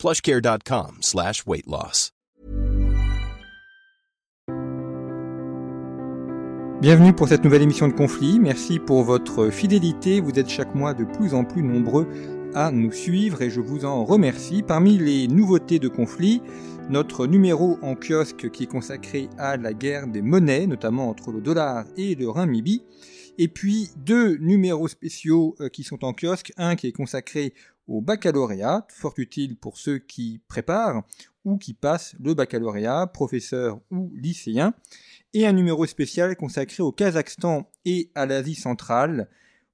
plushcare.com slash weight. Bienvenue pour cette nouvelle émission de Conflit. Merci pour votre fidélité. Vous êtes chaque mois de plus en plus nombreux à nous suivre et je vous en remercie. Parmi les nouveautés de Conflit, notre numéro en kiosque qui est consacré à la guerre des monnaies, notamment entre le dollar et le renminbi. Et puis deux numéros spéciaux euh, qui sont en kiosque. Un qui est consacré au baccalauréat, fort utile pour ceux qui préparent ou qui passent le baccalauréat, professeurs ou lycéens. Et un numéro spécial consacré au Kazakhstan et à l'Asie centrale.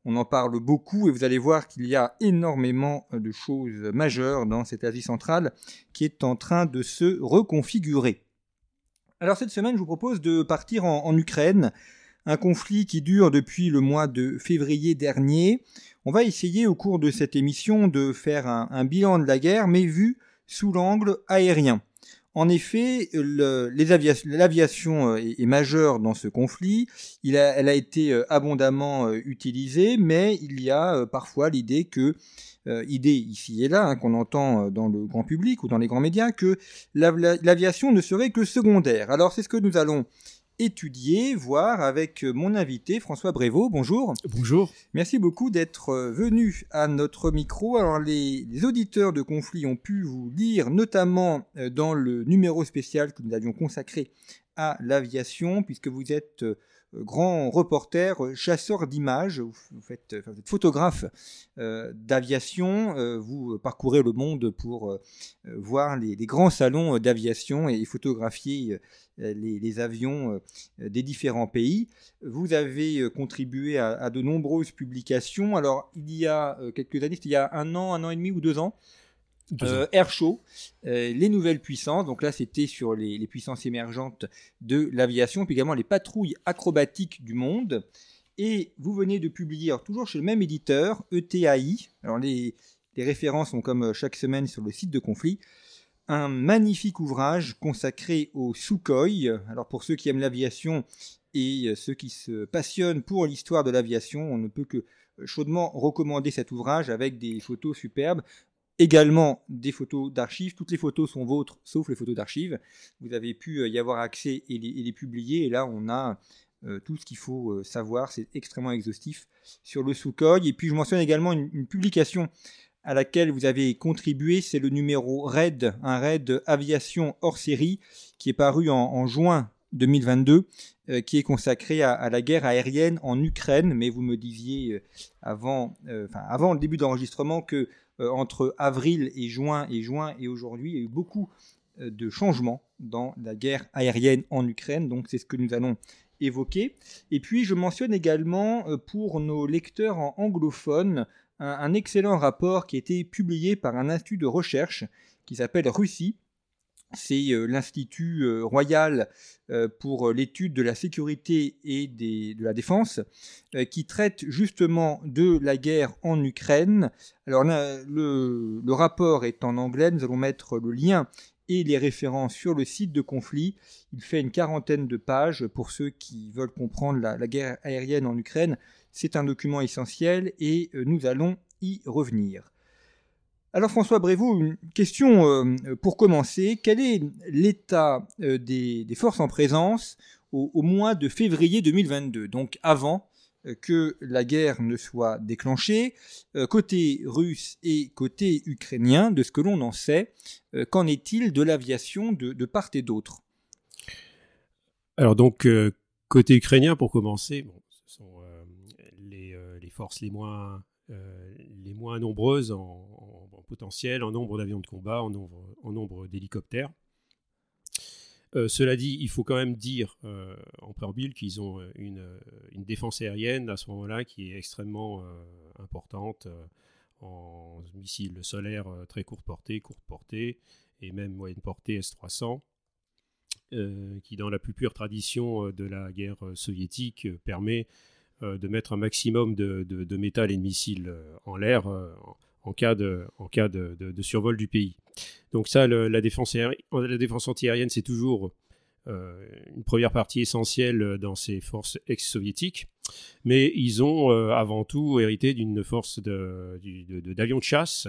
On en parle beaucoup et vous allez voir qu'il y a énormément de choses majeures dans cette Asie centrale qui est en train de se reconfigurer. Alors cette semaine, je vous propose de partir en, en Ukraine un conflit qui dure depuis le mois de février dernier. On va essayer au cours de cette émission de faire un, bilan de la guerre, mais vu sous l'angle aérien. En effet, l'aviation euh, est, majeure dans ce conflit. elle a été euh, abondamment euh, utilisée, mais il y a parfois l'idée que, idée ici et là, hein, qu'on entend dans le grand public ou dans les grands médias, que l'aviation ne serait que secondaire. Alors c'est ce que nous allons étudier, voir avec mon invité François Brévaux. Bonjour. Bonjour. Merci beaucoup d'être euh, venu à notre micro. Alors les, auditeurs de conflit ont pu vous lire notamment euh, dans le numéro spécial que nous avions consacré à l'aviation, puisque vous êtes euh, grand reporter, chasseur d'images, vous, êtes photographe d'aviation, vous parcourez le monde pour voir les, grands salons d'aviation et photographier euh, les, avions euh, des différents pays. Vous avez euh, contribué à, de nombreuses publications. Alors, il y a quelques années, il y a un an, un an et demi ou deux ans, Air Show, les nouvelles puissances. Donc là, c'était sur les, puissances émergentes de l'aviation, puis également les patrouilles acrobatiques du monde. Et vous venez de publier, toujours chez le même éditeur, ETAI. Alors les, références sont comme chaque semaine sur le site de Conflit un magnifique ouvrage consacré au Sukhoi. Alors pour ceux qui aiment l'aviation et ceux qui se passionnent pour l'histoire de l'aviation, on ne peut que chaudement recommander cet ouvrage avec des photos superbes. Également des photos d'archives. Toutes les photos sont vôtres, sauf les photos d'archives. Vous avez pu y avoir accès et les, publier. Et là, on a euh, tout ce qu'il faut euh, savoir. C'est extrêmement exhaustif sur le Sukhoi. Et puis, je mentionne également une publication à laquelle vous avez contribué, c'est le numéro RAID, un RAID aviation hors série, qui est paru en, juin 2022, euh, qui est consacré à, la guerre aérienne en Ukraine. Mais vous me disiez euh, avant, euh, avant le début d'enregistrement que entre avril et juin et juin et aujourd'hui, il y a eu beaucoup de changements dans la guerre aérienne en Ukraine. Donc c'est ce que nous allons évoquer. Et puis je mentionne également pour nos lecteurs en anglophone un, excellent rapport qui a été publié par un institut de recherche qui s'appelle Russie. C'est euh, l'Institut euh, royal euh, pour l'étude de la sécurité et de la défense, qui traite justement de la guerre en Ukraine. Alors le, rapport est en anglais, nous allons mettre le lien et les références sur le site de conflit. Il fait une quarantaine de pages pour ceux qui veulent comprendre la guerre aérienne en Ukraine. C'est un document essentiel et nous allons y revenir. Alors François Brévaux, une question euh, pour commencer. Quel est l'état euh, des, forces en présence au, mois de février 2022, donc avant que la guerre ne soit déclenchée, côté russe et côté ukrainien, de ce que l'on en sait, qu'en est-il de l'aviation de, part et d'autre? Alors donc, côté ukrainien, pour commencer, ce sont forces les moins, euh, les moins nombreuses en, potentiel, en nombre d'avions de combat, en nombre, d'hélicoptères. Euh, cela dit, il faut quand même dire euh, en préambule qu'ils ont une, une, défense aérienne à ce moment-là qui est extrêmement importante en missiles solaires très courte portée, courte portée, et même moyenne portée S-300, qui dans la plus pure tradition de la guerre soviétique permet de mettre un maximum de, métal et de missiles en l'air cas, de, en cas de, survol du pays. Donc ça, la, défense la défense antiaérienne, c'est toujours euh, une première partie essentielle dans ces forces ex-soviétiques, mais ils ont euh, avant tout hérité d'une force d'avions de, chasse,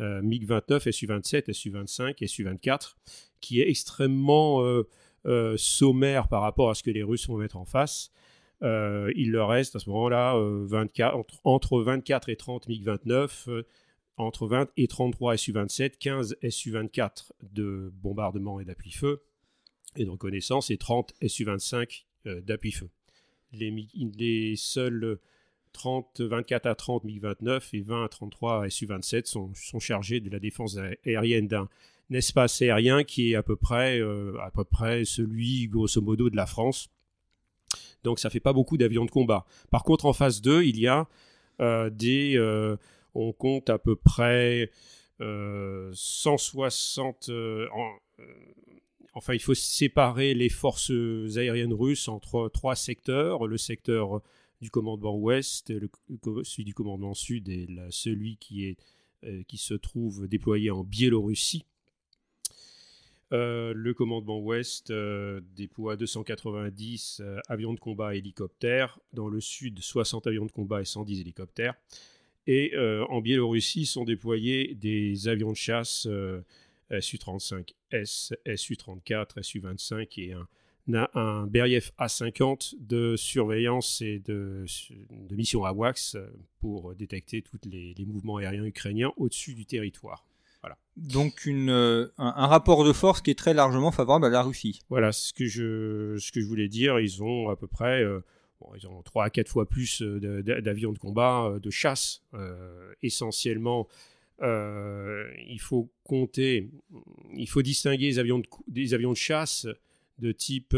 euh, MiG-29, Su-27, Su-25 Su-24, qui est extrêmement sommaire par rapport à ce que les Russes vont mettre en face. il leur reste à ce moment-là entre, entre, 24 et 30 MiG-29, entre 20 et 33 Su-27, 15 Su-24 de bombardement et d'appui-feu et de reconnaissance et 30 Su-25 euh, d'appui-feu. Les, seuls 30, 24 à 30 MiG-29 et 20 à 33 Su-27 sont, sont, chargés de la défense aérienne d'un espace aérien qui est à peu près, euh, à peu près celui, grosso modo, de la France. Donc ça fait pas beaucoup d'avions de combat. Par contre, en phase 2, il y a euh, des on compte à peu près 160. Euh, euh, euh, enfin, il faut séparer les forces aériennes russes entre trois secteurs. Le secteur du commandement ouest, celui du commandement sud et celui qui, se trouve déployé en Biélorussie. le commandement ouest déploie 290 avions de combat et hélicoptères. Dans le sud, 60 avions de combat et 110 hélicoptères. Et euh, en Biélorussie sont déployés des avions de chasse euh, Su-35S, Su-34, Su-25 et un, un Beriev A-50 de surveillance et de, de mission AWACS pour détecter tous les, mouvements aériens ukrainiens au-dessus du territoire. Voilà. Donc une, euh, un, rapport de force qui est très largement favorable à la Russie. Voilà ce que je, ce que je voulais dire. Ils ont à peu près ils ont 3 à 4 fois plus euh, d'avions de, combat, euh, de chasse. Euh, essentiellement, il faut compter, il faut distinguer les avions de, des avions de chasse de type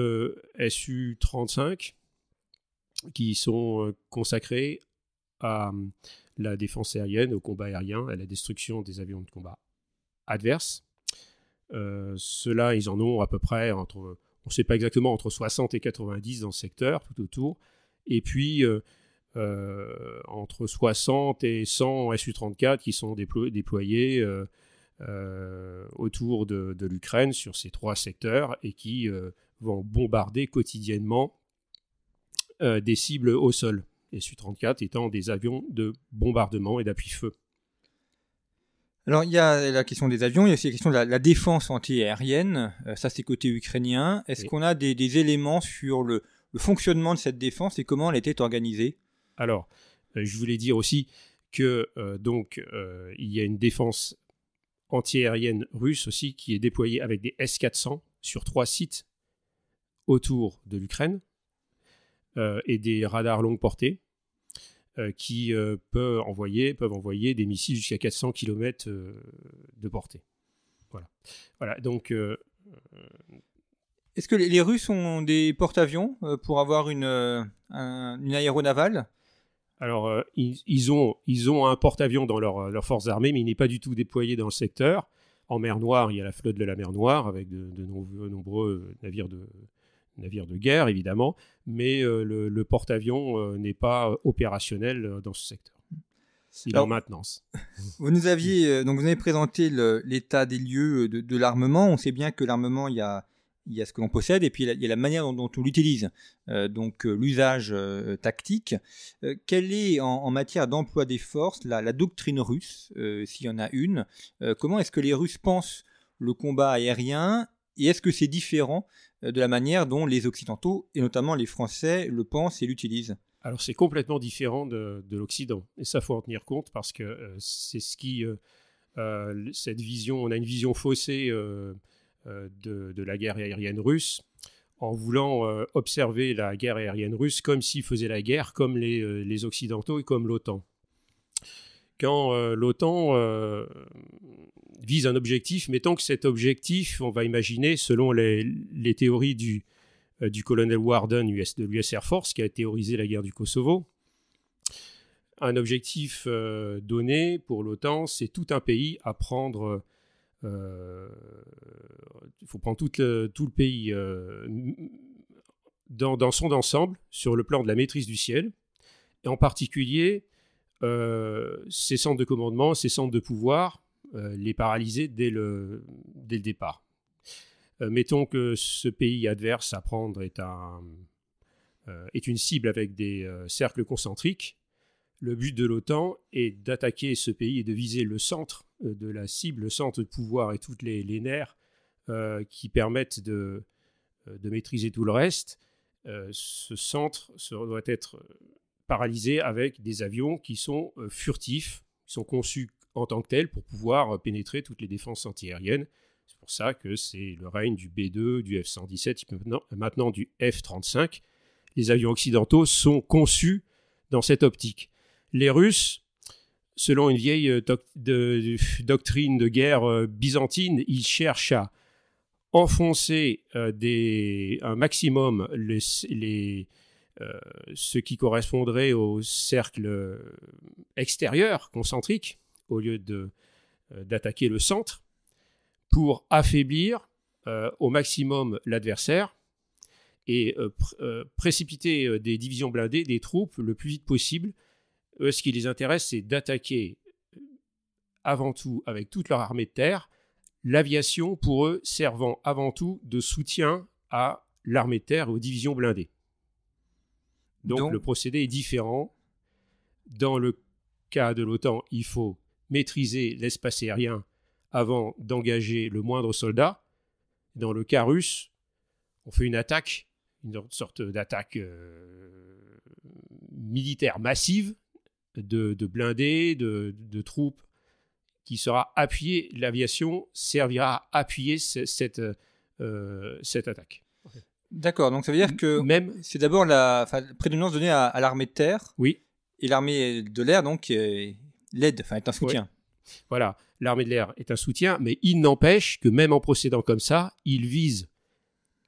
Su-35 qui sont consacrés à la défense aérienne, au combat aérien, à la destruction des avions de combat adverses. Ceux-là, ils en ont à peu près entre, on ne sait pas exactement, entre 60 et 90 dans le secteur, tout autour et puis euh, euh, entre 60 et 100 Su-34 qui sont déployés euh, autour de, l'Ukraine sur ces trois secteurs et qui vont bombarder quotidiennement des cibles au sol. Les Su-34 étant des avions de bombardement et d'appui-feu. Alors il y a la question des avions, il y a aussi la question de la, défense antiaérienne, ça c'est côté ukrainien. Est-ce qu'on a des, éléments sur le, le fonctionnement de cette défense et comment elle était organisée? Alors, euh, je voulais dire aussi que euh, donc euh, il y a une défense antiaérienne russe aussi qui est déployée avec des S-400 sur trois sites autour de l'Ukraine et des radars longue portée qui peuvent, envoyer, peuvent envoyer des missiles jusqu'à 400 km de portée. Voilà. Voilà. Donc est-ce que les, Russes ont des porte-avions euh, pour avoir une, euh, une aéronavale? Alors, euh, ils, ont, ils ont un porte-avions dans leurs leur forces armées, mais il n'est pas du tout déployé dans le secteur. En mer Noire, il y a la flotte de la mer Noire, avec de, nombreux, navires, de, navires de guerre, évidemment, mais le, porte-avions n'est pas opérationnel dans ce secteur. Il est en maintenance. Vous nous aviez, donc vous avez présenté l'état des lieux de, de l'armement. On sait bien que l'armement, il y a il y a ce que l'on possède et puis il y a la manière dont, on l'utilise, euh, donc euh, l'usage euh, tactique. quelle est en, matière d'emploi des forces la, doctrine russe, s'il y en a une? Comment est-ce que les Russes pensent le combat aérien? Et est-ce que c'est différent de la manière dont les Occidentaux, et notamment les Français, le pensent et l'utilisent Alors c'est complètement différent de, de l'Occident et ça faut en tenir compte parce que c'est ce qui... cette vision, on a une vision faussée euh, de, la guerre aérienne russe en voulant euh, observer la guerre aérienne russe comme s'ils faisaient la guerre comme les, euh, Occidentaux et comme l'OTAN. Quand l'OTAN vise un objectif, mettons que cet objectif, on va imaginer, selon les, théories du, du colonel Warden de l'US Air Force, qui a théorisé la guerre du Kosovo, un objectif donné pour l'OTAN, c'est tout un pays à prendre il faut prendre tout le, tout le pays dans, dans, son ensemble sur le plan de la maîtrise du ciel, et en particulier ces centres de commandement, ces centres de pouvoir, les paralyser dès le, dès le départ. mettons que ce pays adverse à prendre est, un, est une cible avec des cercles concentriques le but de l'OTAN est d'attaquer ce pays et de viser le centre euh, de la cible, le centre de pouvoir et toutes les, nerfs euh, qui permettent de, euh, de, maîtriser tout le reste. ce centre doit être paralysé avec des avions qui sont furtifs, qui sont conçus en tant que tels pour pouvoir pénétrer toutes les défenses antiaériennes. C'est pour ça que c'est le règne du B2, du F-117, maintenant, du F-35. Les avions occidentaux sont conçus dans cette optique les Russes, selon une vieille euh, doctrine de guerre euh, byzantine, ils cherchent à enfoncer euh, un maximum ce qui correspondrait au cercle extérieur, concentrique, au lieu d'attaquer le centre, pour affaiblir au maximum l'adversaire et précipiter des divisions blindées, des troupes, le plus vite possible eux, ce qui les intéresse, c'est d'attaquer euh, avant tout avec toute leur armée de terre, l'aviation pour eux servant avant tout de soutien à l'armée de terre et aux divisions blindées. Donc, le procédé est différent. Dans le cas de l'OTAN, il faut maîtriser l'espace aérien avant d'engager le moindre soldat. Dans le cas russe, on fait une attaque, une sorte d'attaque euh, militaire massive de, blindés, de, troupes qui sera appuyé, l'aviation servira à appuyer cette, euh, cette attaque. D'accord, donc ça veut dire que même c'est d'abord la, prédominance donnée à, l'armée de terre. Oui. Et l'armée de l'air, donc, l'aide, enfin, est un soutien. Voilà, l'armée de l'air est un soutien, mais il n'empêche que même en procédant comme ça, il vise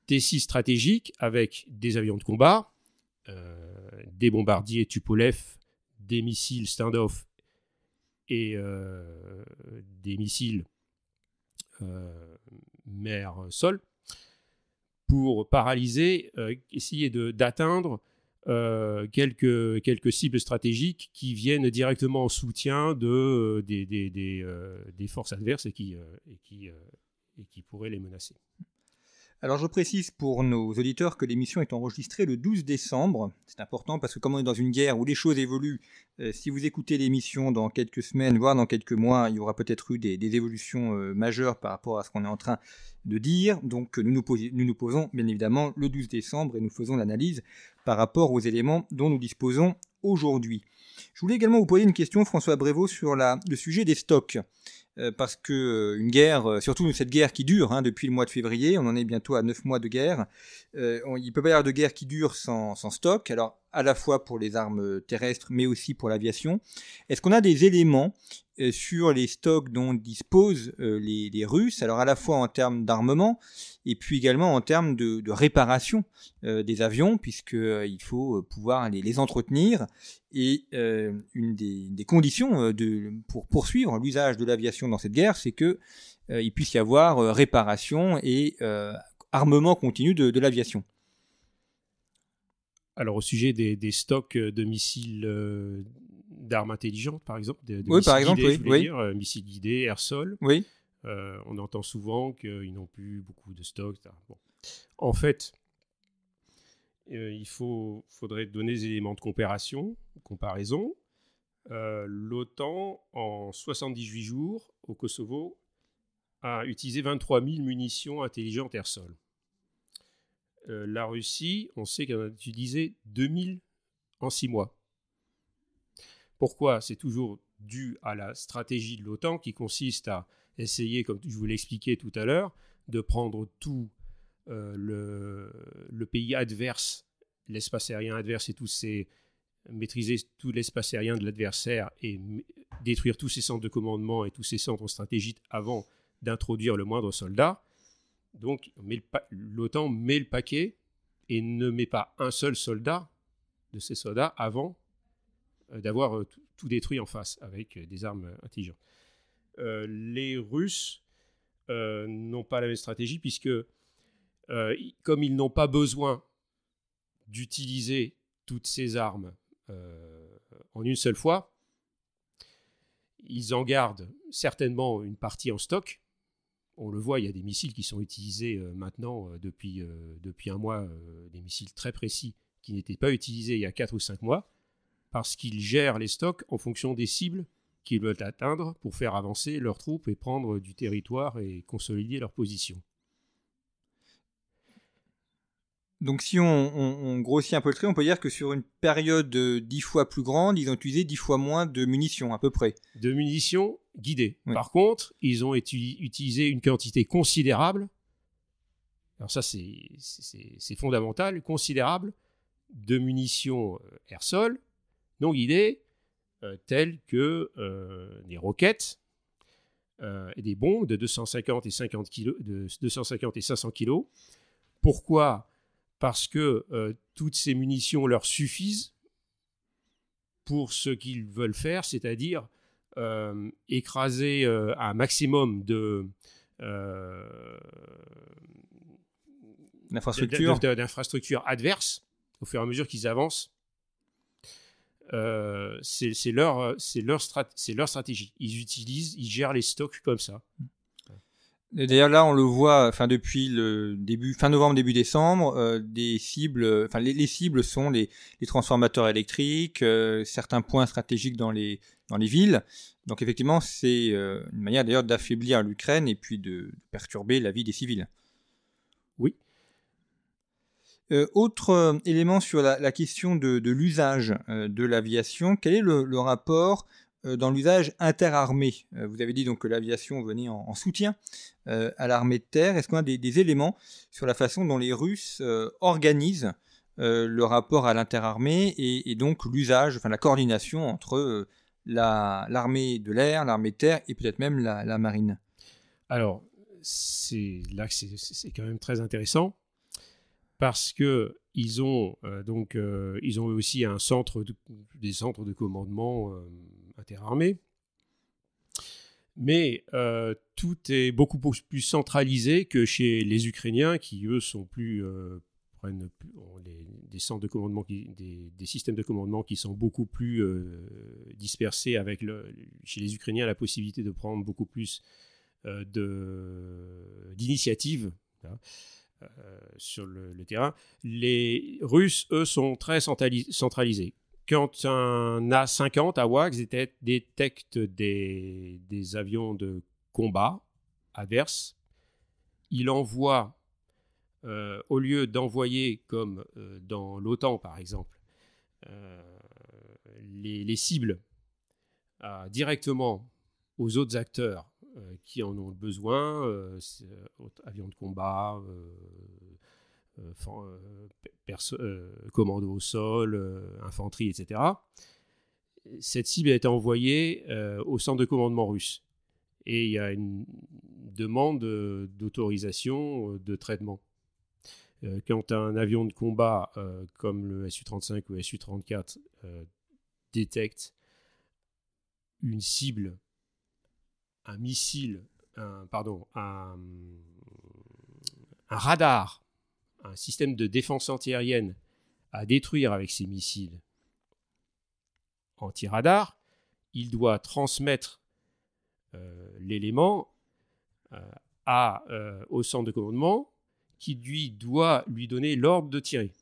des sites stratégiques avec des avions de combat, euh, des bombardiers Tupolev des missiles standoff et euh, des missiles euh, mer-sol pour paralyser, euh, essayer d'atteindre quelques, quelques cibles stratégiques qui viennent directement en soutien de, des, des, des, forces adverses et qui, et qui, et qui pourraient les menacer. Alors je précise pour nos auditeurs que l'émission est enregistrée le 12 décembre. C'est important parce que comme on est dans une guerre où les choses évoluent, euh, si vous écoutez l'émission dans quelques semaines, voire dans quelques mois, il y aura peut-être eu des, évolutions euh, majeures par rapport à ce qu'on est en train de dire. Donc nous nous, posons bien évidemment le 12 décembre et nous faisons l'analyse par rapport aux éléments dont nous disposons aujourd'hui. Je voulais également vous poser une question, François Brévaux, sur le sujet des stocks. Euh, parce que euh, une guerre, euh, surtout cette guerre qui dure hein, depuis le mois de février, on en est bientôt à 9 mois de guerre, il ne peut pas y avoir de guerre qui dure sans, sans, stock, alors à la fois pour les armes terrestres mais aussi pour l'aviation. Est-ce qu'on a des éléments sur les stocks dont disposent les, les, Russes, alors à la fois en termes d'armement et puis également en termes de, réparation des avions, puisqu'il faut pouvoir les, entretenir et euh, une des, conditions euh, pour poursuivre l'usage de l'aviation dans cette guerre, c'est qu'il euh, puisse y avoir réparation et armement continu de, l'aviation. Alors au sujet des, stocks de missiles d'armes intelligentes, par exemple, de, oui, par exemple, oui, missiles guidés, air-sol. Oui. on entend souvent qu'ils n'ont plus beaucoup de stocks. En fait, euh, il faut, faudrait donner des éléments de comparaison. comparaison. Euh, L'OTAN, en 78 jours, au Kosovo, a utilisé 23 000 munitions intelligentes air-sol. Euh, la Russie, on sait qu'elle a utilisé 2000 en 6 mois. Pourquoi? C'est toujours dû à la stratégie de l'OTAN qui consiste à essayer, comme je vous l'ai expliqué tout à l'heure, de prendre tout euh, le, pays adverse, l'espace aérien adverse et tous ces maîtriser tout l'espace aérien de l'adversaire et détruire tous ses centres de commandement et tous ses centres stratégiques avant d'introduire le moindre soldat. Donc l'OTAN met le paquet et ne met pas un seul soldat de ces soldats avant d'avoir euh, tout détruit en face avec des armes intelligentes. les Russes n'ont pas la même stratégie puisque, comme ils n'ont pas besoin d'utiliser toutes ces armes en une seule fois, ils en gardent certainement une partie en stock. On le voit, il y a des missiles qui sont utilisés euh, maintenant euh, depuis, euh, depuis un mois, des missiles très précis qui n'étaient pas utilisés il y a 4 ou 5 mois, parce qu'ils gèrent les stocks en fonction des cibles qu'ils veulent atteindre pour faire avancer leurs troupes et prendre du territoire et consolider leur position. Donc si on, grossit un peu le trait, on peut dire que sur une période dix fois plus grande, ils ont utilisé dix fois moins de munitions à peu près. De munitions guidées. Par contre, ils ont utilisé une quantité considérable, alors ça c'est fondamental, considérable, de munitions euh, air-sol non guidées, euh, telles que euh, des roquettes, et des bombes de 250 et, 50 kg, de 250 et 500 kg. Pourquoi? Parce que euh, toutes ces munitions leur suffisent pour ce qu'ils veulent faire, c'est-à-dire euh, écraser euh, un maximum de d'infrastructures adverses au fur et à mesure qu'ils avancent. C'est leur, leur, leur stratégie. Ils utilisent, ils gèrent les stocks comme ça. D'ailleurs là, on le voit, enfin depuis le début, fin novembre, début décembre, euh, des cibles, enfin les, cibles sont les, transformateurs électriques, euh, certains points stratégiques dans les dans les villes. Donc effectivement, c'est euh, une manière d'ailleurs d'affaiblir l'Ukraine et puis de, perturber la vie des civils. Oui. Autre élément sur la, question de, l'usage de l'aviation, quel est le rapport euh, dans l'usage interarmé? Euh, vous avez dit donc que l'aviation venait en, soutien euh, à l'armée de terre. Est-ce qu'on a des, éléments sur la façon dont les Russes organisent le rapport à l'interarmée et, donc l'usage, enfin la coordination entre l'armée de l'air, l'armée de terre et peut-être même la, marine? Alors, c'est là que c'est quand même très intéressant parce que ils ont donc ils ont aussi un centre des centres de commandement interarmée. Mais euh, tout est beaucoup plus centralisé que chez les Ukrainiens, qui eux sont plus euh, prennent des centres de commandement, des, systèmes de commandement qui sont beaucoup plus euh, dispersés. Avec le, chez les Ukrainiens, la possibilité de prendre beaucoup plus d'initiatives hein, sur le, terrain. Les Russes, eux, sont très centralisés quand un A-50 AWACS détecte des, avions de combat adverses, il envoie, euh, au lieu d'envoyer comme euh, dans l'OTAN par exemple, euh, les, cibles directement aux autres acteurs qui en ont besoin, avions de combat, euh, euh, euh, commando au sol, infanterie, etc. Cette cible a été envoyée au centre de commandement russe. Et il y a une demande d'autorisation de traitement. quand un avion de combat comme le Su-35 ou le Su-34 détecte une cible, un missile, un, radar un système de défense antiaérienne à détruire avec ses missiles anti-radar, il doit transmettre euh, l'élément euh, euh, au centre de commandement qui lui doit lui donner l'ordre de tirer.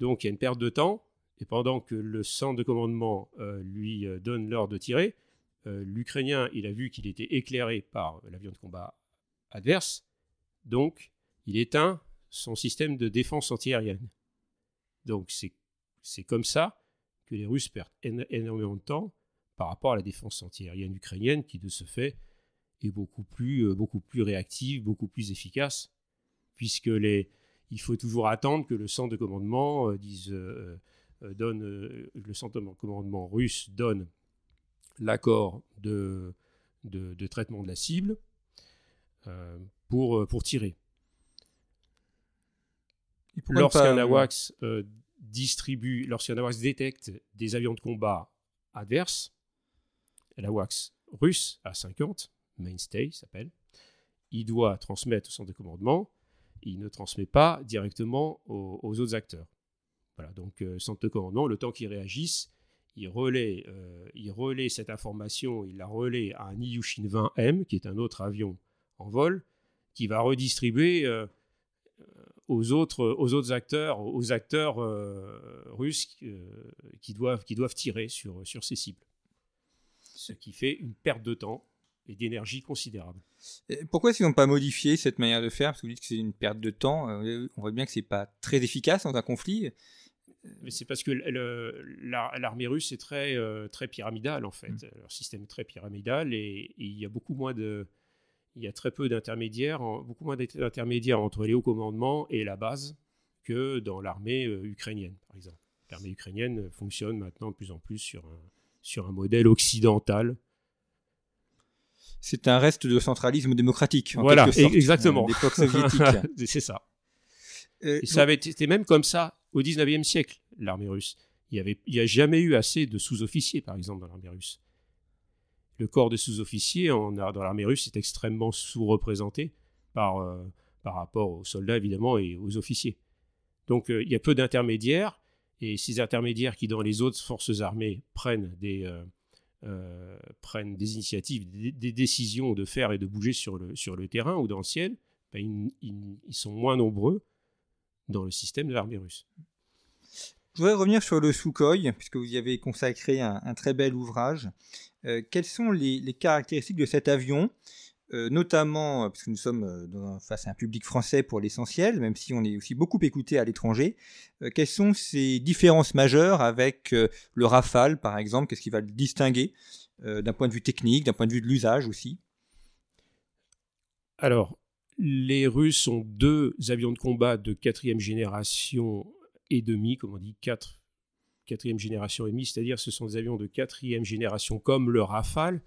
Donc il y a une perte de temps, et pendant que le centre de commandement lui donne l'ordre de tirer, l'Ukrainien, il a vu qu'il était éclairé par l'avion de combat adverse, donc il éteint son système de défense antiaérienne. Donc c'est comme ça que les Russes perdent énormément de temps par rapport à la défense antiaérienne ukrainienne qui de ce fait est beaucoup plus, euh, beaucoup plus réactive, beaucoup plus efficace, puisque les, il faut toujours attendre que le centre de commandement euh, dise, euh, donne, le centre de commandement russe donne l'accord de, de, traitement de la cible pour, pour tirer. Lorsqu'un AWACS euh, distribue, lorsqu'un AWACS détecte des avions de combat adverses, l'AWACS russe à 50, Mainstay s'appelle, il doit transmettre au centre de commandement, il ne transmet pas directement aux, autres acteurs. Voilà, donc euh, centre de commandement, le temps qu'il réagisse, il relaie, euh, il relaie cette information, il la relaie à un Ilyushin 20M, qui est un autre avion en vol, qui va redistribuer euh, aux, autres, aux autres acteurs, aux acteurs russes qui, doivent, tirer sur, ces cibles. Ce qui fait une perte de temps et d'énergie considérable. pourquoi est-ce qu'ils n'ont pas modifié cette manière de faire? Parce que vous dites que c'est une perte de temps. Euh, on voit bien que c'est pas très efficace dans un conflit. C'est parce que l'armée russe est très, euh, très pyramidale en fait. Mm. Leur système est très pyramidal et, il y a beaucoup moins de, il y a très peu d'intermédiaires, beaucoup moins d'intermédiaires entre les hauts commandements et la base que dans l'armée euh, ukrainienne, par exemple. L'armée ukrainienne fonctionne maintenant de plus en plus sur un, sur un modèle occidental c'est un reste de centralisme démocratique. En voilà, exactement. C'est ça. Euh, ça avait été même comme ça au 19e siècle, l'armée russe. Il n'y a jamais eu assez de sous-officiers, par exemple, dans l'armée russe. Le corps de sous-officiers dans l'armée russe est extrêmement sous-représenté par, euh, par rapport aux soldats, évidemment, et aux officiers. Donc, il y a peu d'intermédiaires, et ces intermédiaires qui, dans les autres forces armées, prennent des, euh, prennent des initiatives, des, décisions de faire et de bouger sur le, sur le terrain ou dans le ciel, ben, ils, sont moins nombreux dans le système de l'armée russe. Je voudrais revenir sur le Sukhoi, puisque vous y avez consacré un, très bel ouvrage. Euh, quelles sont les, caractéristiques de cet avion? Euh, notamment parce que nous sommes face à un public français pour l'essentiel, même si on est aussi beaucoup écouté à l'étranger. quelles sont ces différences majeures avec le Rafale, par exemple? Qu'est-ce qui va le distinguer d'un point de vue technique, d'un point de vue de l'usage aussi? Alors, les Russes ont deux avions de combat de quatrième génération et demi, comme on dit, quatre, quatrième génération et demi, c'est-à-dire ce sont des avions de quatrième génération comme le Rafale,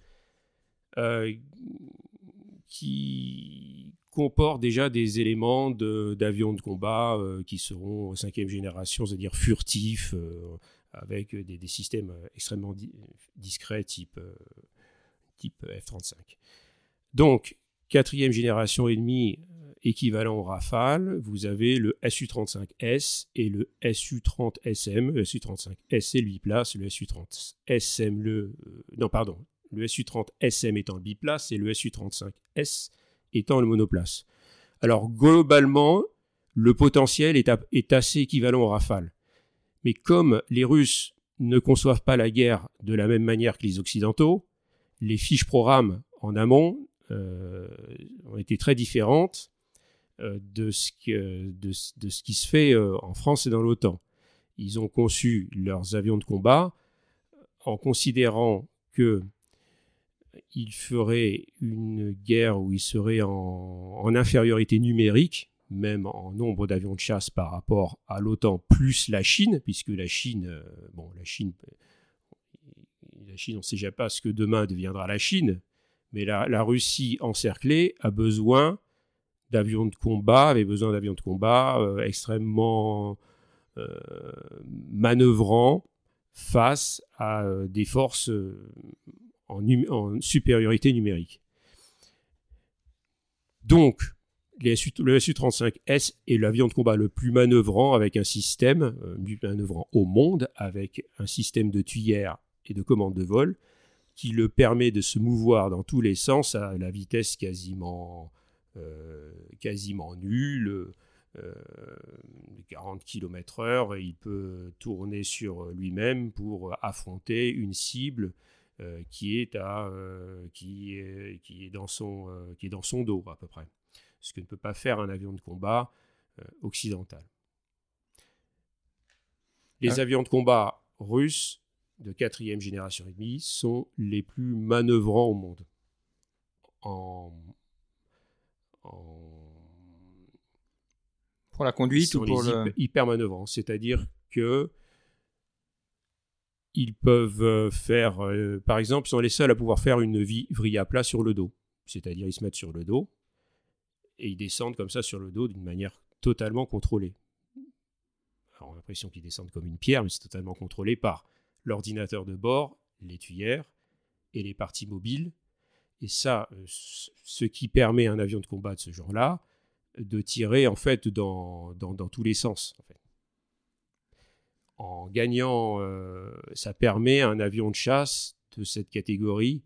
qui comporte déjà des éléments d'avions de, combat euh, qui seront cinquième génération, c'est-à-dire furtifs, euh, avec des, systèmes extrêmement discrets type, euh, type F-35. Donc, quatrième génération et demie équivalent au Rafale, vous avez le Su-35S et le Su-30SM. Le Su-35S, c'est le biplace, le Su-30SM, le... non, pardon, le SU-30SM étant le biplace et le SU-35S étant le monoplace. Alors globalement, le potentiel est, assez équivalent au Rafale. Mais comme les Russes ne conçoivent pas la guerre de la même manière que les Occidentaux, les fiches programmes en amont euh, ont été très différentes euh, de, ce qui se fait euh, en France et dans l'OTAN. Ils ont conçu leurs avions de combat en considérant que il ferait une guerre où il serait en, infériorité numérique, même en nombre d'avions de chasse par rapport à l'OTAN plus la Chine, puisque la Chine, euh, bon, la Chine, la Chine, on ne sait jamais pas ce que demain deviendra la Chine, mais la, Russie encerclée a besoin d'avions de combat, avait besoin d'avions de combat euh, extrêmement euh, manœuvrants face à des forces en, supériorité numérique. Donc, le Su-35S est l'avion de combat le plus manœuvrant avec un système, euh, manœuvrant au monde, avec un système de tuyère et de commande de vol qui le permet de se mouvoir dans tous les sens à la vitesse quasiment, euh, quasiment nulle, 40 km/h. Il peut tourner sur lui-même pour affronter une cible euh, qui est à euh, qui est, qui est dans son qui est dans son dos à peu près ce que ne peut pas faire un avion de combat occidental les ah. avions de combat russes de quatrième génération et demie sont les plus manœuvrants au monde en, pour la conduite ou pour le hyper manœuvrants c'est-à-dire que ils peuvent euh, faire, euh, par exemple, ils sont les seuls à pouvoir faire une vie vrille à plat sur le dos. C'est-à-dire, ils se mettent sur le dos et ils descendent comme ça sur le dos d'une manière totalement contrôlée. Alors, on a l'impression qu'ils descendent comme une pierre, mais c'est totalement contrôlé par l'ordinateur de bord, les tuyères et les parties mobiles Et ça, ce qui permet à un avion de combat de ce genre-là de tirer en fait dans, dans, tous les sens. En, gagnant, ça permet à un avion de chasse de cette catégorie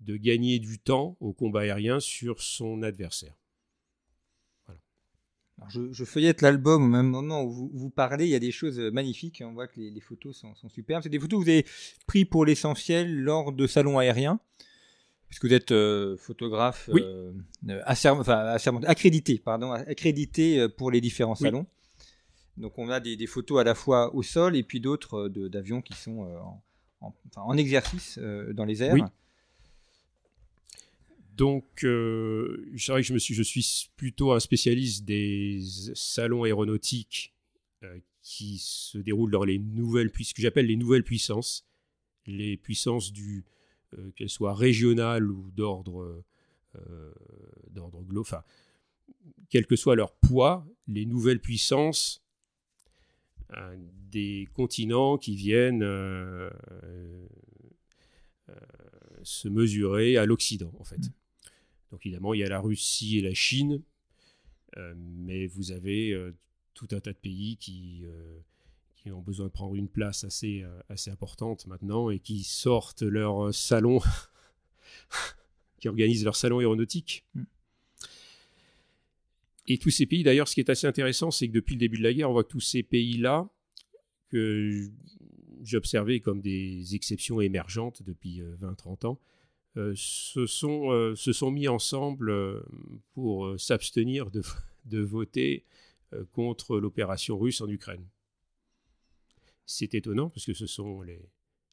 de gagner du temps au combat aérien sur son adversaire. Je, feuillette l'album au même moment où vous, parlez, il y a des choses magnifiques, on voit que les, photos sont, superbes. C'est des photos que vous avez prises pour l'essentiel lors de salons aériens, puisque vous êtes euh, photographe euh, accrédité, pardon, accrédité euh, pour les différents salons. Donc on a des, photos à la fois au sol et puis d'autres d'avions qui sont en, exercice dans les airs. Donc, euh, c'est vrai que je, suis, plutôt un spécialiste des salons aéronautiques euh, qui se déroulent dans les nouvelles ce que j'appelle les nouvelles puissances, les puissances du euh, qu'elles soient régionales ou d'ordre d'ordre global, quel que soit leur poids, les nouvelles puissances des continents qui viennent se mesurer à l'Occident, en fait. Mmh. Donc évidemment, il y a la Russie et la Chine, euh, mais vous avez euh, tout un tas de pays qui, euh, qui ont besoin de prendre une place assez, assez importante maintenant et qui sortent leur salon, qui organisent leur salon aéronautique. Mm. Et tous ces pays, d'ailleurs, ce qui est assez intéressant, c'est que depuis le début de la guerre, on voit que tous ces pays-là, que j'observais comme des exceptions émergentes depuis 20-30 ans, se, sont, euh, se sont mis ensemble euh, pour s'abstenir de, de, voter contre l'opération russe en Ukraine. C'est étonnant parce que ce sont les,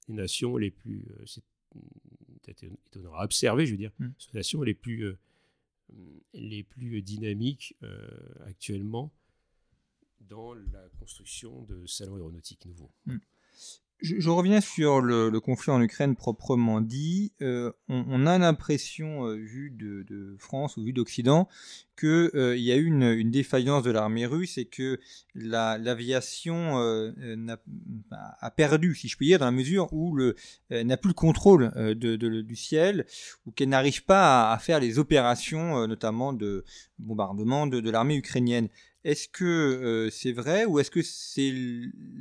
nations les plus, c'est étonnant à observer, je veux dire, mm. ce sont les nations les plus, les plus dynamiques actuellement dans la construction de salons aéronautiques nouveaux. Mm. Je, reviens sur le, conflit en Ukraine proprement dit. Euh, on, a l'impression, euh, vu de, France ou vu d'Occident, qu'il euh, y a eu une, défaillance de l'armée russe et que l'aviation a, perdu, si je puis dire, dans la mesure où elle n'a plus le contrôle du ciel ou qu'elle n'arrive pas à, faire les opérations, notamment de bombardement de, l'armée ukrainienne. Est-ce que c'est vrai ou est-ce que c'est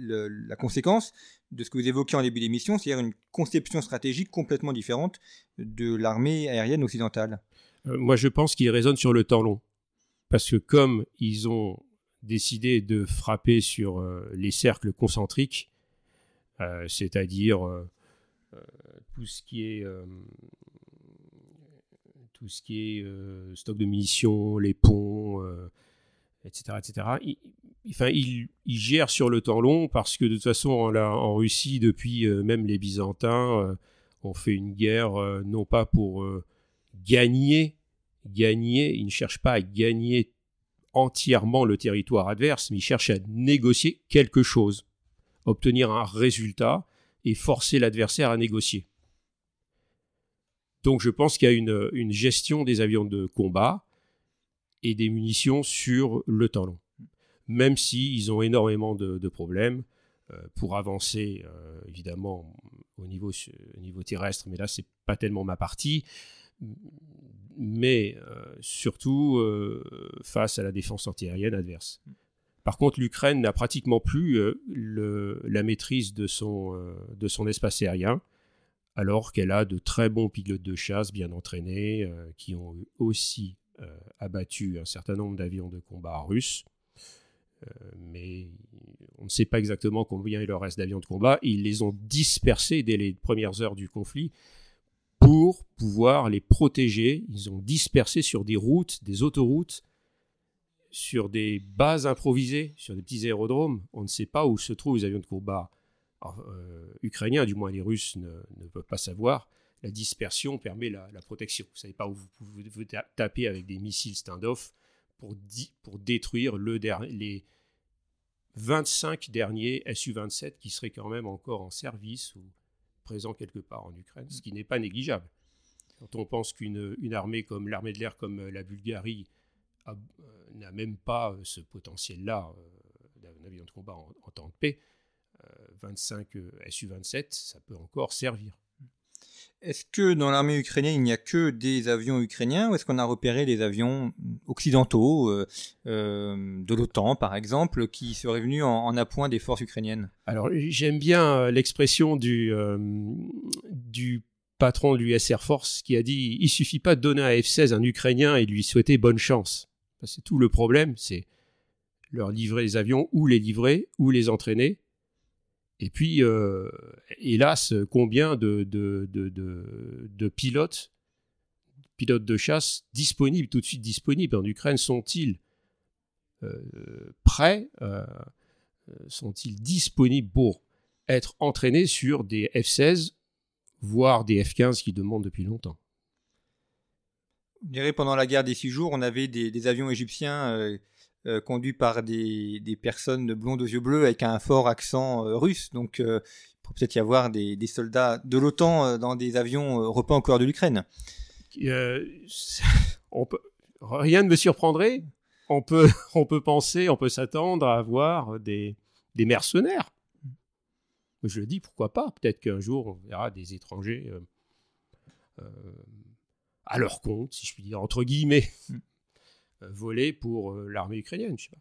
la conséquence de ce que vous évoquiez en début d'émission, c'est-à-dire une conception stratégique complètement différente de l'armée aérienne occidentale euh, Moi, je pense qu'ils résonnent sur le temps long. Parce que comme ils ont décidé de frapper sur euh, les cercles concentriques, euh, c'est-à-dire tout ce qui est tout ce qui est stock de munitions, les ponts, etc., etc enfin, il, gère sur le temps long parce que de toute façon, en, Russie, depuis euh, même les Byzantins, euh, on fait une guerre euh, non pas pour gagner, gagner, ils ne cherchent pas à gagner entièrement le territoire adverse, mais ils cherchent à négocier quelque chose, obtenir un résultat et forcer l'adversaire à négocier. Donc je pense qu'il y a une, une gestion des avions de combat et des munitions sur le temps long même s'ils ont énormément de, problèmes euh, pour avancer, euh, évidemment, au niveau, terrestre, mais là, c'est pas tellement ma partie, mais euh, surtout face à la défense antiaérienne adverse. Par contre, l'Ukraine n'a pratiquement plus la maîtrise de son espace aérien, alors qu'elle a de très bons pilotes de chasse bien entraînés, qui ont aussi abattu un certain nombre d'avions de combat russes. Euh, mais on ne sait pas exactement combien il leur reste d'avions de combat. Ils les ont dispersés dès les premières heures du conflit pour pouvoir les protéger. Ils ont dispersé sur des routes, des autoroutes, sur des bases improvisées, sur des petits aérodromes. On ne sait pas où se trouvent les avions de combat euh, ukrainiens, du moins les Russes ne, peuvent pas savoir. La dispersion permet la, protection. Vous ne savez pas où vous pouvez taper avec des missiles standoff pour, pour détruire le les 25 derniers Su-27 qui seraient quand même encore en service ou présents quelque part en Ukraine, ce qui n'est pas négligeable. Quand on pense qu'une une armée comme l'armée de l'air comme la Bulgarie euh, n'a même pas euh, ce potentiel-là euh, d'un avion de combat en, temps de paix, 25 Su-27, ça peut encore servir. Est-ce que dans l'armée ukrainienne, il n'y a que des avions ukrainiens ou est-ce qu'on a repéré des avions occidentaux, euh, euh, de l'OTAN par exemple, qui seraient venus en, appoint des forces ukrainiennes? Alors j'aime bien euh, l'expression du, du patron de l'US Air Force qui a dit il suffit pas de donner à F-16 un Ukrainien et lui souhaiter bonne chance. C'est tout le problème, c'est leur livrer les avions ou les livrer ou les entraîner et puis, euh, hélas, combien de, pilotes, pilotes de chasse disponibles, tout de suite disponibles en Ukraine, sont-ils euh, prêts, euh, sont-ils disponibles pour être entraînés sur des F-16, voire des F-15 qui demandent depuis longtemps? Je dirais pendant la guerre des six jours, on avait des avions égyptiens euh, conduit par des, personnes blondes aux yeux bleus avec un fort accent euh, russe. Donc, euh, il pourrait peut-être y avoir des, soldats de l'OTAN dans des avions européens au cœur de l'Ukraine. rien ne me surprendrait. On peut, on peut penser, on peut s'attendre à avoir des, des mercenaires. Je le dis, pourquoi pas? Peut-être qu'un jour, on verra des étrangers à leur compte, si je puis dire, entre guillemets. Euh, voler pour euh, l'armée ukrainienne. Je sais pas.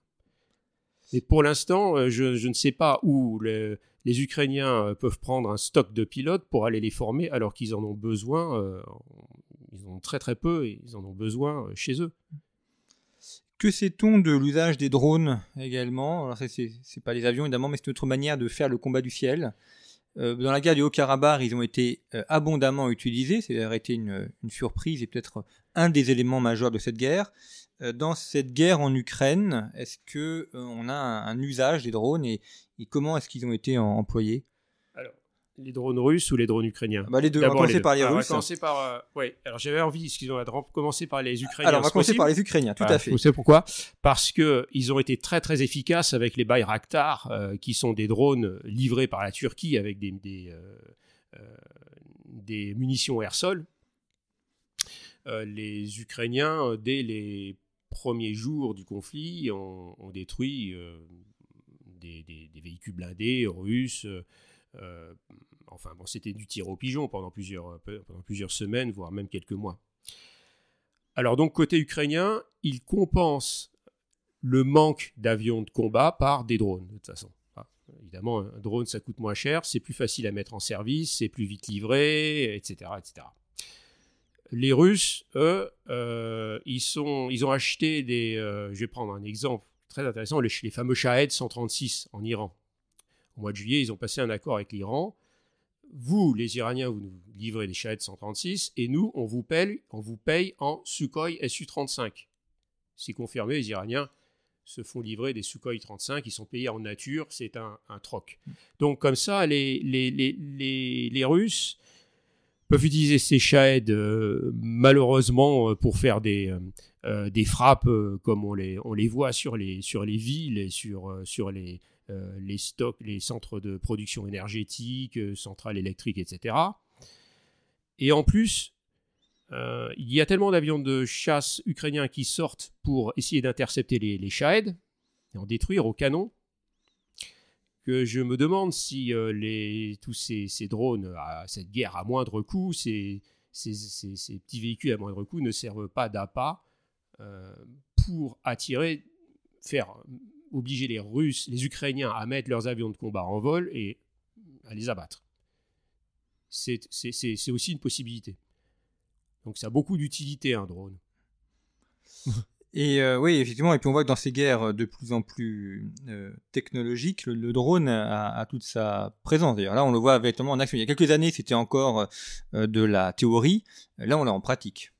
Mais pour l'instant, euh, je, ne sais pas où les, Ukrainiens peuvent prendre un stock de pilotes pour aller les former alors qu'ils en ont besoin. ils en ont très très peu et ils en ont besoin chez eux. Que sait-on de l'usage des drones également? Alors, c'est pas les avions évidemment, mais c'est une autre manière de faire le combat du ciel. dans la guerre du Haut-Karabakh, ils ont été abondamment utilisés. C'est été une, une surprise et peut-être un des éléments majeurs de cette guerre. Euh, dans cette guerre en Ukraine, est-ce que euh, on a un, usage des drones et, comment est-ce qu'ils ont été employés? Alors, les drones russes ou les drones ukrainiens? Bah Les deux. On va commencer par les ah, Russes. On va commencer par. Euh, oui. Alors j'avais envie, excusez-moi, de commencer par les Ukrainiens. Alors on va commencer par les Ukrainiens, tout à fait. Vous savez pourquoi Parce que ils ont été très très efficaces avec les Bayraktar, qui sont des drones livrés par la Turquie avec des des, des munitions air-sol. les Ukrainiens, dès les premiers jours du conflit, on, détruit euh, des, véhicules blindés russes. Euh, euh, enfin, bon, c'était du tir au pigeon pendant plusieurs, semaines, voire même quelques mois. Alors donc, côté ukrainien, il compense le manque d'avions de combat par des drones, de toute façon. évidemment, un drone, ça coûte moins cher, c'est plus facile à mettre en service, c'est plus vite livré, etc. etc les Russes, eux, euh, ils, sont, ils ont acheté des. Euh, je vais prendre un exemple très intéressant les, fameux Shahed 136 en Iran. Au mois de juillet, ils ont passé un accord avec l'Iran. Vous, les Iraniens, vous nous livrez des Shahed 136 et nous, on vous paye, on vous paye en Sukhoi Su-35. C'est confirmé, les Iraniens se font livrer des Sukhoi 35, ils sont payés en nature, c'est un, troc. Donc comme ça, les, les, les, les Russes, peuvent utiliser ces Shahed euh, malheureusement euh, pour faire des, euh, des frappes comme on les, on les voit sur les, sur les villes et sur, sur les, les stocks, les centres de production énergétique, centrales électriques, etc. Et en plus, il y a tellement d'avions de chasse ukrainiens qui sortent pour essayer d'intercepter les, les Shahed et en détruire au canon que je me demande si euh, tous ces, drones, à cette guerre à moindre coût, ces, petits véhicules à moindre coût ne servent pas d'appât euh, pour attirer, faire obliger les Russes, les Ukrainiens à mettre leurs avions de combat en vol et à les abattre. C'est aussi une possibilité. Donc ça a beaucoup d'utilité un drone. Et euh, oui, effectivement, et puis on voit que dans ces guerres de plus en plus euh, technologiques, le, drone a, toute sa présence. D'ailleurs, là, on le voit véritablement en action. Il y a quelques années, c'était encore euh, de la théorie. Là, on l'a en pratique.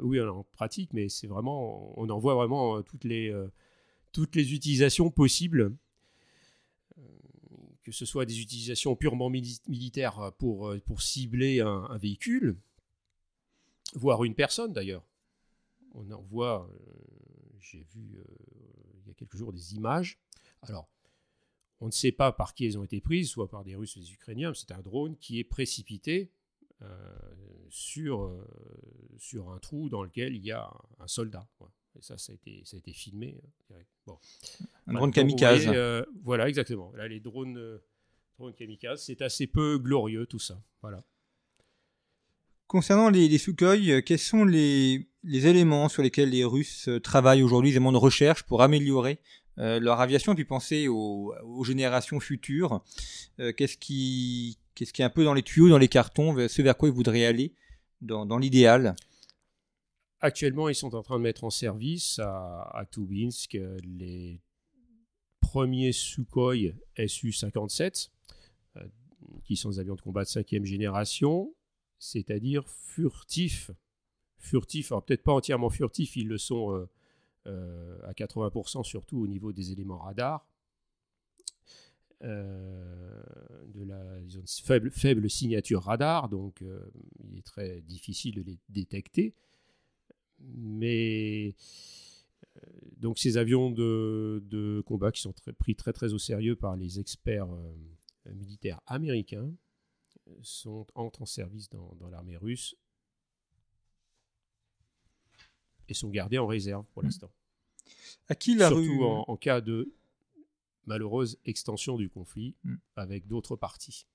oui, on l'a en pratique, mais c'est vraiment, on en voit vraiment toutes les, toutes les utilisations possibles. Que ce soit des utilisations purement militaires pour, pour cibler un véhicule, voire une personne d'ailleurs on en voit, euh, j'ai vu euh, il y a quelques jours des images. Alors, on ne sait pas par qui elles ont été prises, soit par des Russes ou des Ukrainiens, c'est un drone qui est précipité euh, sur, sur un trou dans lequel il y a un soldat. Et ça, ça a été, ça a été filmé. Un drone kamikaze. voilà, exactement. Là, les drones, drone kamikaze. C'est assez peu glorieux tout ça. Voilà. Concernant les, les Sukhoi, quels sont les, les, éléments sur lesquels les Russes euh, travaillent aujourd'hui, les éléments de recherche pour améliorer euh, leur aviation, puis penser aux, générations futures euh, Qu'est-ce qui, qui est un peu dans les tuyaux, dans les cartons, ce vers quoi ils voudraient aller dans, l'idéal? Actuellement, ils sont en train de mettre en service à, à les premiers Sukhoi Su-57, euh, qui sont des avions de combat de cinquième génération, c'est-à-dire furtifs. Furtifs, alors peut-être pas entièrement furtifs, ils le sont euh, euh, à 80%, surtout au niveau des éléments radars. Euh, de la faible, signature radar, donc il est très difficile de les détecter. Mais donc ces avions de, combat qui sont pris très très au sérieux par les experts militaires américains sont, entrent en service dans l'armée russe et sont gardés en réserve pour l'instant. À qui la Surtout rue en, en cas de malheureuse extension du conflit Mm. avec d'autres parties.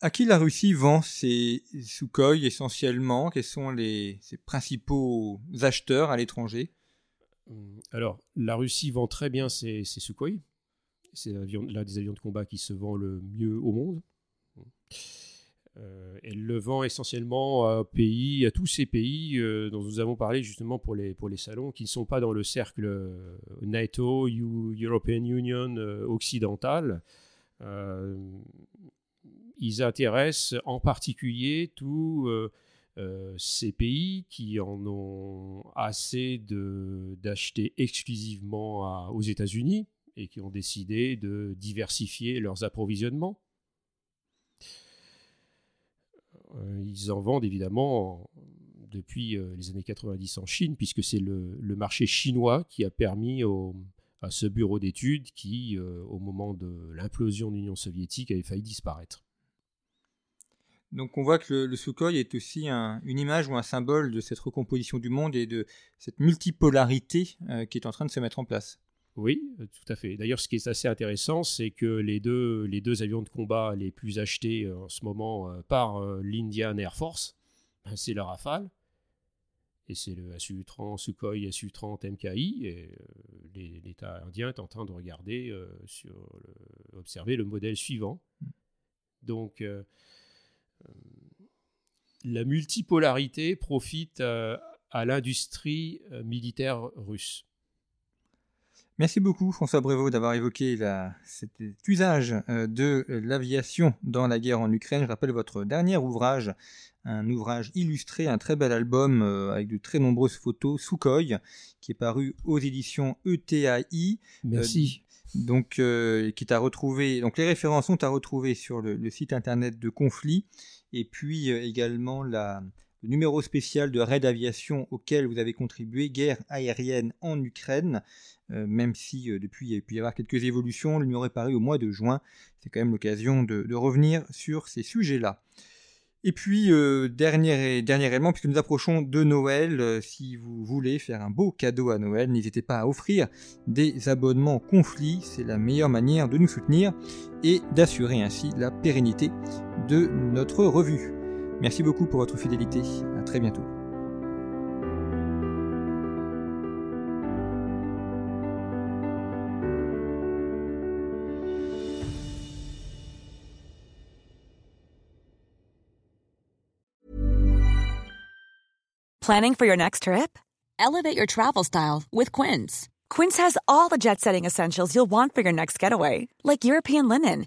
À qui la Russie vend ses Sukhoi essentiellement? Quels sont les, ses principaux acheteurs à l'étranger? Hum, Alors, la Russie vend très bien ses, ses Sukhoi. C'est l'un des avions de combat qui se vend le mieux au monde. Euh, elle le vend essentiellement à, pays, à tous ces pays euh, dont nous avons parlé justement pour les, pour les salons, qui ne sont pas dans le cercle euh, NATO, U- European Union occidental. Ils intéressent en particulier tous ces pays qui en ont assez d'acheter exclusivement aux États-Unis et qui ont décidé de diversifier leurs approvisionnements. Euh, ils en vendent évidemment en- depuis euh, les années 90 en Chine, puisque c'est le, marché chinois qui a permis à ce bureau d'études qui, euh, au moment de l'implosion de l'Union soviétique, avait failli disparaître. Donc on voit que le, le Sukhoi est aussi un- une image ou un symbole de cette recomposition du monde et de cette multipolarité euh, qui est en train de se mettre en place. Oui, euh, tout à fait. D'ailleurs, ce qui est assez intéressant, c'est que les deux, les deux avions de combat les plus achetés euh, en ce moment euh, par l'Indian Air Force, ben, c'est le Rafale, et c'est le Su-30 Sukhoi Su-30 MKI, et euh, l'État indien est en train de regarder, euh, sur le- observer le modèle suivant. Donc, euh, euh, la multipolarité profite à l'industrie militaire russe. Merci beaucoup François Brevoort d'avoir évoqué la, cet usage euh, de l'aviation dans la guerre en Ukraine. Je rappelle votre dernier ouvrage, un ouvrage illustré, un très bel album euh, avec de très nombreuses photos, Sukhoi, qui est paru aux éditions ETAI. Merci. donc euh, qui est à retrouver. Donc les références sont à retrouver sur le, le site internet de Conflit et puis euh, également la, le numéro spécial de Raid Aviation auquel vous avez contribué, guerre aérienne en Ukraine. Euh, même si euh, depuis il y a pu y avoir quelques évolutions, le numéro est paru au mois de juin. C'est quand même l'occasion de, revenir sur ces sujets-là. Et puis, euh, dernier, dernier élément, puisque nous approchons de Noël, si vous voulez faire un beau cadeau à Noël, n'hésitez pas à offrir des abonnements conflits, c'est la meilleure manière de nous soutenir et d'assurer ainsi la pérennité de notre revue. Merci beaucoup pour votre fidélité, à très bientôt. Planning for your next trip? Elevate your travel style with Quince. Quince has all the jet setting essentials you'll want for your next getaway, like European linen,